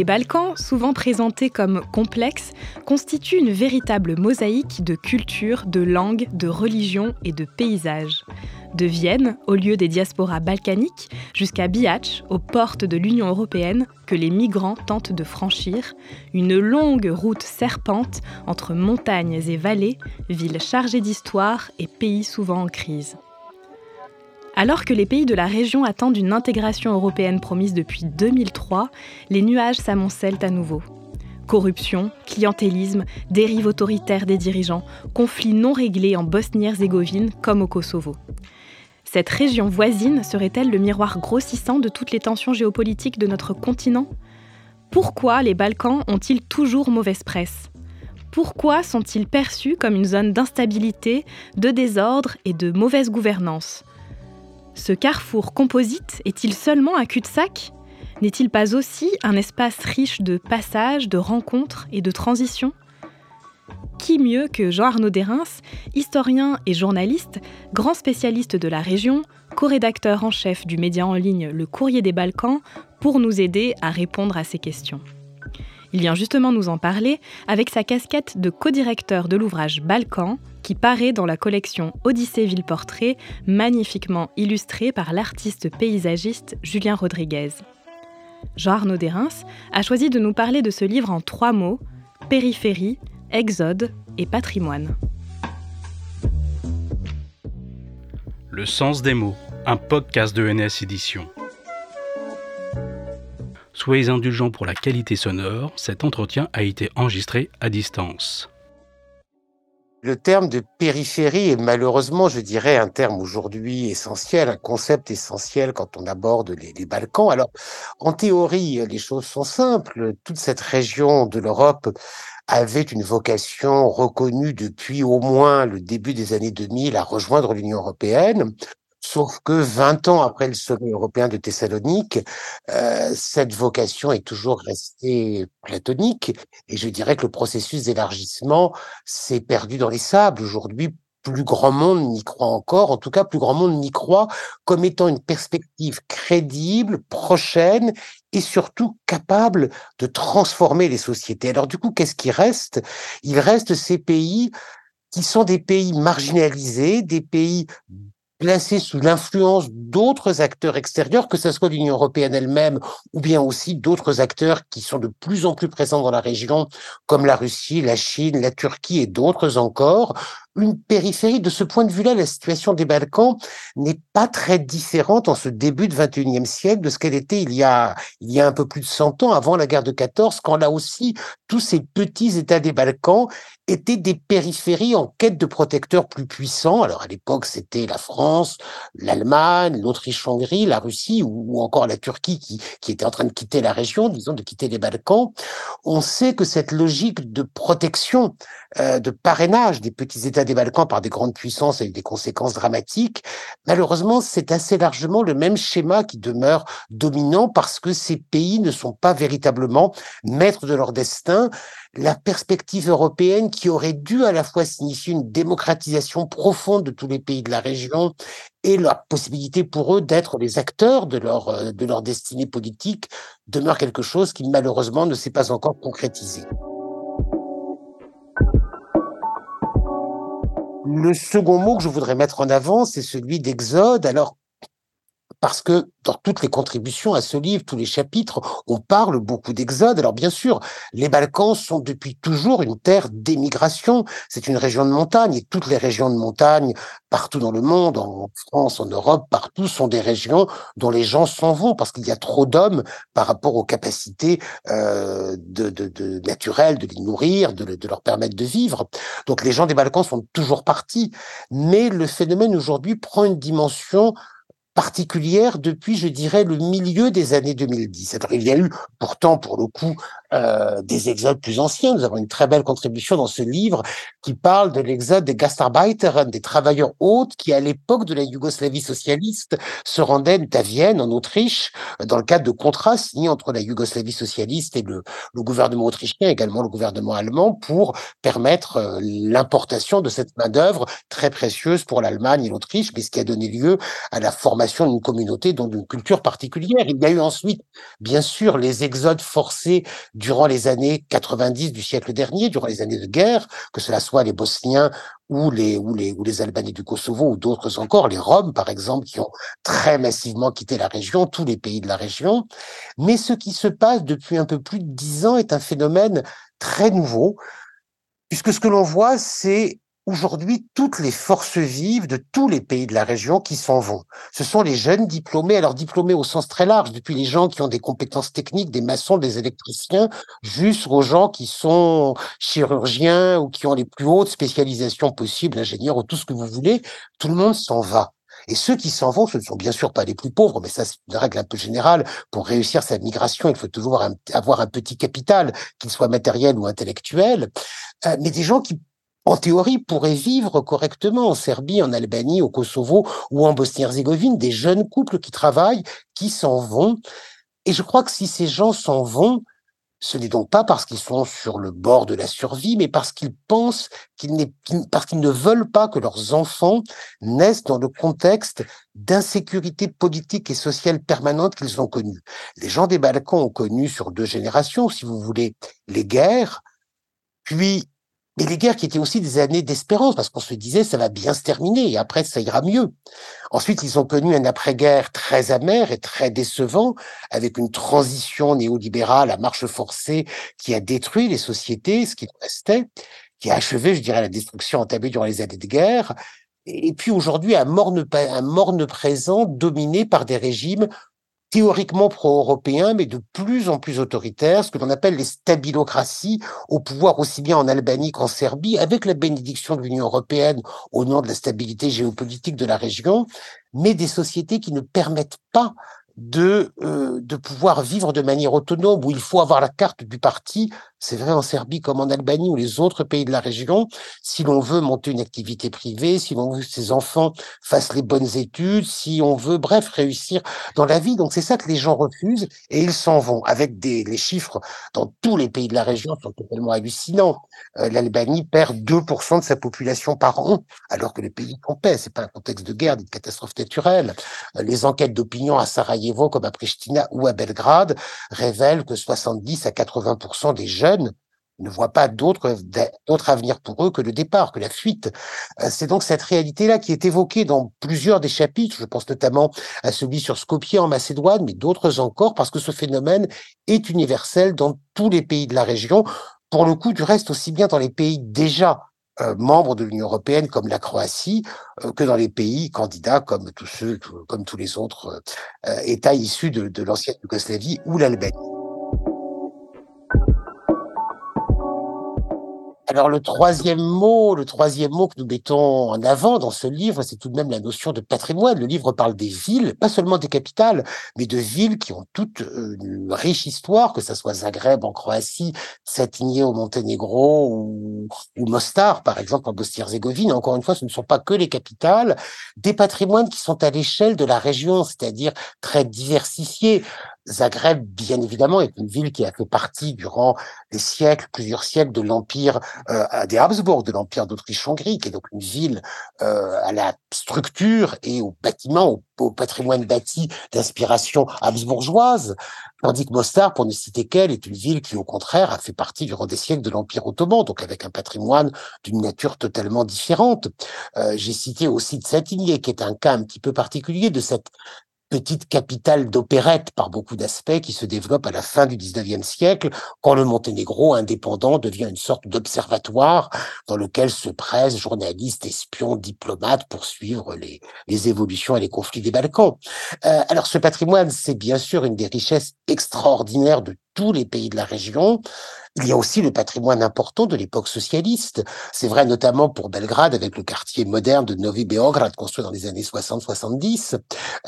Les Balkans, souvent présentés comme complexes, constituent une véritable mosaïque de cultures, de langues, de religions et de paysages. De Vienne, au lieu des diasporas balkaniques, jusqu'à Bihac, aux portes de l'Union européenne, que les migrants tentent de franchir, une longue route serpente entre montagnes et vallées, villes chargées d'histoire et pays souvent en crise. Alors que les pays de la région attendent une intégration européenne promise depuis 2003, les nuages s'amoncellent à nouveau. Corruption, clientélisme, dérive autoritaire des dirigeants, conflits non réglés en Bosnie-Herzégovine comme au Kosovo. Cette région voisine serait-elle le miroir grossissant de toutes les tensions géopolitiques de notre continent? Pourquoi les Balkans ont-ils toujours mauvaise presse? Pourquoi sont-ils perçus comme une zone d'instabilité, de désordre et de mauvaise gouvernance? Ce carrefour composite est-il seulement un cul-de-sac? N'est-il pas aussi un espace riche de passages, de rencontres et de transitions? Qui mieux que Jean-Arnaud Derins, historien et journaliste, grand spécialiste de la région, co-rédacteur en chef du média en ligne Le Courrier des Balkans, pour nous aider à répondre à ces questions? Il vient justement nous en parler avec sa casquette de co-directeur de l'ouvrage Balkan, qui paraît dans la collection Odyssée Ville Portrait, magnifiquement illustrée par l'artiste paysagiste Julien Rodriguez. Jean-Arnaud Derins a choisi de nous parler de ce livre en trois mots périphérie, Exode et patrimoine. Le sens des mots, un podcast de NS Édition. Soyez indulgents pour la qualité sonore, cet entretien a été enregistré à distance. Le terme de périphérie est malheureusement, je dirais, un terme aujourd'hui essentiel, un concept essentiel quand on aborde les, Balkans. Alors, en théorie, les choses sont simples. Toute cette région de l'Europe avait une vocation reconnue depuis au moins le début des années 2000 à rejoindre l'Union européenne. Sauf que 20 ans après le sommet européen de Thessalonique, euh, cette vocation est toujours restée platonique. Et je dirais que le processus d'élargissement s'est perdu dans les sables. Aujourd'hui, plus grand monde n'y croit encore, en tout cas plus grand monde n'y croit comme étant une perspective crédible, prochaine et surtout capable de transformer les sociétés. Alors du coup, qu'est-ce qui reste? Il reste ces pays qui sont des pays marginalisés, des pays placés sous l'influence d'autres acteurs extérieurs, que ce soit l'Union européenne elle-même ou bien aussi d'autres acteurs qui sont de plus en plus présents dans la région, comme la Russie, la Chine, la Turquie et d'autres encore, une périphérie. De ce point de vue-là, la situation des Balkans n'est pas très différente en ce début de 21e siècle de ce qu'elle était il y a, il y a un peu plus de 100 ans, avant la guerre de 14, quand là aussi, tous ces petits États des Balkans étaient des périphéries en quête de protecteurs plus puissants. Alors à l'époque, c'était la France, l'Allemagne, l'Autriche-Hongrie, la Russie ou, encore la Turquie qui, qui était en train de quitter la région, disons, de quitter les Balkans. On sait que cette logique de protection, euh, de parrainage des petits États des Balkans par des grandes puissances avec des conséquences dramatiques, malheureusement, c'est assez largement le même schéma qui demeure dominant parce que ces pays ne sont pas véritablement maîtres de leur destin. La perspective européenne qui aurait dû à la fois signifier une démocratisation profonde de tous les pays de la région et la possibilité pour eux d'être les acteurs de leur, euh, de leur destinée politique demeure quelque chose qui malheureusement ne s'est pas encore concrétisé. Le second mot que je voudrais mettre en avant, c'est celui d'exode. Alors, parce que dans toutes les contributions à ce livre, tous les chapitres, on parle beaucoup d'exode. Alors bien sûr, les Balkans sont depuis toujours une terre d'émigration. C'est une région de montagne et toutes les régions de montagne, partout dans le monde, en France, en Europe, partout, sont des régions dont les gens s'en vont parce qu'il y a trop d'hommes par rapport aux capacités euh, de, de, de, naturelles de les nourrir, de, de leur permettre de vivre. Donc les gens des Balkans sont toujours partis. Mais le phénomène aujourd'hui prend une dimension particulière depuis, je dirais, le milieu des années 2010. Alors, il y a eu pourtant, pour le coup, euh, des exodes plus anciens. Nous avons une très belle contribution dans ce livre qui parle de l'exode des Gastarbeitern, des travailleurs hôtes qui, à l'époque de la Yougoslavie socialiste, se rendaient à Vienne, en Autriche, dans le cadre de contrats signés entre la Yougoslavie socialiste et le, le gouvernement autrichien, également le gouvernement allemand, pour permettre euh, l'importation de cette main-d'œuvre très précieuse pour l'Allemagne et l'Autriche, mais ce qui a donné lieu à la formation d'une communauté, dont d'une culture particulière. Il y a eu ensuite, bien sûr, les exodes forcés durant les années 90 du siècle dernier, durant les années de guerre, que cela soit les Bosniens ou les, ou les, ou les Albanais du Kosovo ou d'autres encore, les Roms par exemple, qui ont très massivement quitté la région, tous les pays de la région. Mais ce qui se passe depuis un peu plus de dix ans est un phénomène très nouveau, puisque ce que l'on voit, c'est aujourd'hui toutes les forces vives de tous les pays de la région qui s'en vont. Ce sont les jeunes diplômés, alors diplômés au sens très large, depuis les gens qui ont des compétences techniques, des maçons, des électriciens, jusqu'aux gens qui sont chirurgiens ou qui ont les plus hautes spécialisations possibles, ingénieurs ou tout ce que vous voulez, tout le monde s'en va. Et ceux qui s'en vont, ce ne sont bien sûr pas les plus pauvres, mais ça c'est une règle un peu générale. Pour réussir sa migration, il faut toujours avoir un petit capital, qu'il soit matériel ou intellectuel. Euh, mais des gens qui en théorie, pourraient vivre correctement en Serbie, en Albanie, au Kosovo ou en Bosnie-Herzégovine, des jeunes couples qui travaillent, qui s'en vont. Et je crois que si ces gens s'en vont, ce n'est donc pas parce qu'ils sont sur le bord de la survie, mais parce qu'ils pensent qu'ils parce qu'ils ne veulent pas que leurs enfants naissent dans le contexte d'insécurité politique et sociale permanente qu'ils ont connue. Les gens des Balkans ont connu sur deux générations, si vous voulez, les guerres, puis et les guerres qui étaient aussi des années d'espérance, parce qu'on se disait ça va bien se terminer et après ça ira mieux. Ensuite, ils ont connu un après-guerre très amer et très décevant, avec une transition néolibérale à marche forcée qui a détruit les sociétés, ce qui restait, qui a achevé, je dirais, la destruction entamée durant les années de guerre. Et puis aujourd'hui, un morne, un morne présent dominé par des régimes théoriquement pro-européens, mais de plus en plus autoritaires, ce que l'on appelle les stabilocraties, au pouvoir aussi bien en Albanie qu'en Serbie, avec la bénédiction de l'Union européenne au nom de la stabilité géopolitique de la région, mais des sociétés qui ne permettent pas de, euh, de pouvoir vivre de manière autonome, où il faut avoir la carte du parti, c'est vrai en Serbie comme en Albanie ou les autres pays de la région, si l'on veut monter une activité privée, si l'on veut que ses enfants fassent les bonnes études, si on veut, bref, réussir dans la vie. Donc c'est ça que les gens refusent et ils s'en vont avec des les chiffres dans tous les pays de la région sont totalement hallucinants. Euh, L'Albanie perd 2% de sa population par an, alors que le pays en paix. C'est pas un contexte de guerre, d'une catastrophe naturelle. Euh, les enquêtes d'opinion à Sarajevo, comme à Pristina ou à Belgrade, révèlent que 70 à 80% des jeunes ne voient pas d'autre avenir pour eux que le départ, que la fuite. Euh, c'est donc cette réalité-là qui est évoquée dans plusieurs des chapitres. Je pense notamment à celui sur Skopje en Macédoine, mais d'autres encore, parce que ce phénomène est universel dans tous les pays de la région. Pour le coup, du reste, aussi bien dans les pays déjà euh, membres de l'Union européenne comme la Croatie euh, que dans les pays candidats comme tous ceux, comme tous les autres États issus de, de l'ancienne Yougoslavie ou l'Albanie. Alors le troisième mot, le troisième mot que nous mettons en avant dans ce livre, c'est tout de même la notion de patrimoine. Le livre parle des villes, pas seulement des capitales, mais de villes qui ont toute euh, une riche histoire, que ce soit Zagreb en Croatie, Satigné au Monténégro ou, ou Mostar, par exemple, en Bosnie-Herzégovine. Encore une fois, ce ne sont pas que les capitales, des patrimoines qui sont à l'échelle de la région, c'est-à-dire très diversifiés. Zagreb, bien évidemment, est une ville qui a fait partie durant des siècles, plusieurs siècles de l'empire euh, des Habsbourg, de l'empire d'Autriche-Hongrie, qui est donc une ville euh, à la structure et au bâtiment, au, patrimoine bâti d'inspiration habsbourgeoise, tandis que Mostar, pour ne citer qu'elle, est une ville qui, au contraire, a fait partie durant des siècles de l'empire ottoman, donc avec un patrimoine d'une nature totalement différente. Euh, J'ai cité aussi Tsatigné, qui est un cas un petit peu particulier de cette petite capitale d'opérette par beaucoup d'aspects qui se développe à la fin du 19e siècle, quand le Monténégro indépendant devient une sorte d'observatoire dans lequel se pressent journalistes, espions, diplomates pour suivre les, évolutions et les conflits des Balkans. Euh, alors ce patrimoine, c'est bien sûr une des richesses extraordinaires de tous les pays de la région. Il y a aussi le patrimoine important de l'époque socialiste. C'est vrai notamment pour Belgrade avec le quartier moderne de Novi Beograd construit dans les années 60-70. Euh,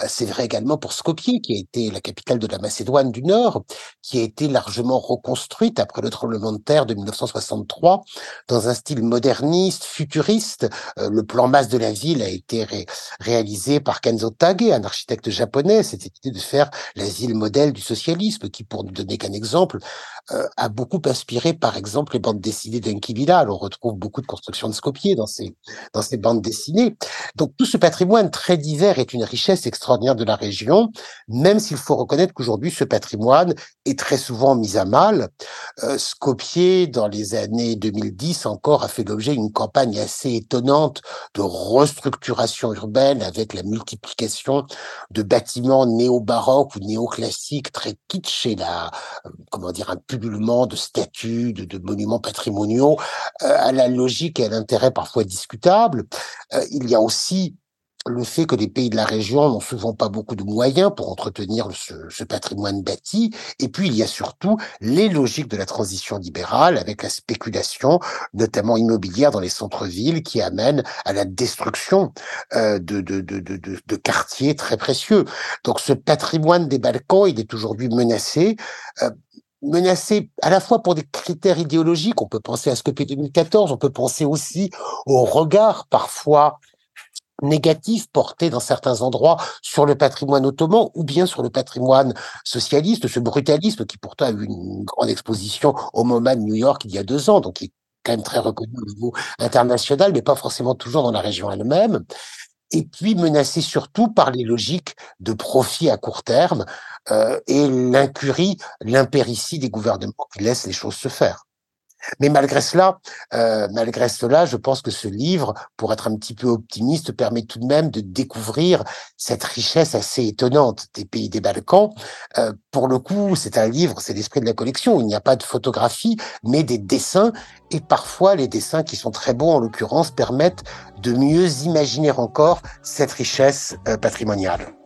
c'est vrai également pour Skopje qui a été la capitale de la Macédoine du Nord, qui a été largement reconstruite après le tremblement de terre de 1963 dans un style moderniste, futuriste. Euh, le plan masse de la ville a été réalisé par Kenzo Tage, un architecte japonais. C'était l'idée de faire la ville modèle du socialisme qui, pour ne donner qu'un exemple, euh, a beaucoup inspiré, par exemple, les bandes dessinées d'Enki Bilal. On retrouve beaucoup de constructions de Skopje dans ces, dans ces bandes dessinées. Donc tout ce patrimoine très divers est une richesse extraordinaire de la région, même s'il faut reconnaître qu'aujourd'hui, ce patrimoine est très souvent mis à mal. Euh, dans les années 2010 encore, a fait l'objet d'une campagne assez étonnante de restructuration urbaine avec la multiplication de bâtiments néo-baroques ou néo-classiques très kitsch et la, euh, comment dire, un de statues, de, monuments patrimoniaux, euh, à la logique et à l'intérêt parfois discutable. Euh, il y a aussi le fait que les pays de la région n'ont souvent pas beaucoup de moyens pour entretenir ce, patrimoine bâti. Et puis, il y a surtout les logiques de la transition libérale avec la spéculation, notamment immobilière dans les centres-villes, qui amène à la destruction euh, de, de, de, de, quartiers très précieux. Donc, ce patrimoine des Balkans, il est aujourd'hui menacé menacé à la fois pour des critères idéologiques, on peut penser à Skopje 2014, on peut penser aussi au regard parfois négatif porté dans certains endroits sur le patrimoine ottoman ou bien sur le patrimoine socialiste, ce brutalisme qui pourtant a eu une grande exposition au MoMA de New York il y a deux ans, donc qui est quand même très reconnu au niveau international, mais pas forcément toujours dans la région elle-même et puis menacé surtout par les logiques de profit à court terme euh, et l'incurie, l'impéritie des gouvernements qui laissent les choses se faire. Mais malgré cela, euh, malgré cela, je pense que ce livre, pour être un petit peu optimiste, permet tout de même de découvrir cette richesse assez étonnante des pays des Balkans. Euh, pour le coup, c'est un livre, c'est l'esprit de la collection. Il n'y a pas de photographie, mais des dessins. Et parfois, les dessins qui sont très beaux, en l'occurrence, permettent de mieux imaginer encore cette richesse euh, patrimoniale.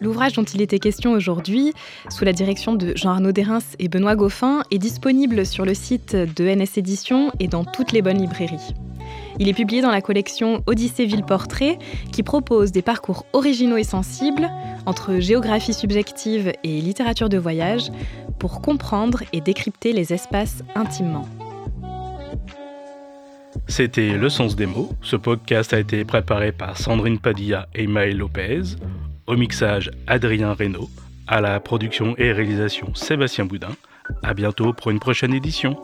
L'ouvrage dont il était question aujourd'hui, sous la direction de Jean-Arnaud Derins et Benoît Goffin, est disponible sur le site de NS Éditions et dans toutes les bonnes librairies. Il est publié dans la collection Odyssée Ville Portrait, qui propose des parcours originaux et sensibles entre géographie subjective et littérature de voyage pour comprendre et décrypter les espaces intimement. C'était Le Sens des mots. Ce podcast a été préparé par Sandrine Padilla et Maël Lopez. Au mixage, Adrien Reynaud. À la production et réalisation, Sébastien Boudin. À bientôt pour une prochaine édition.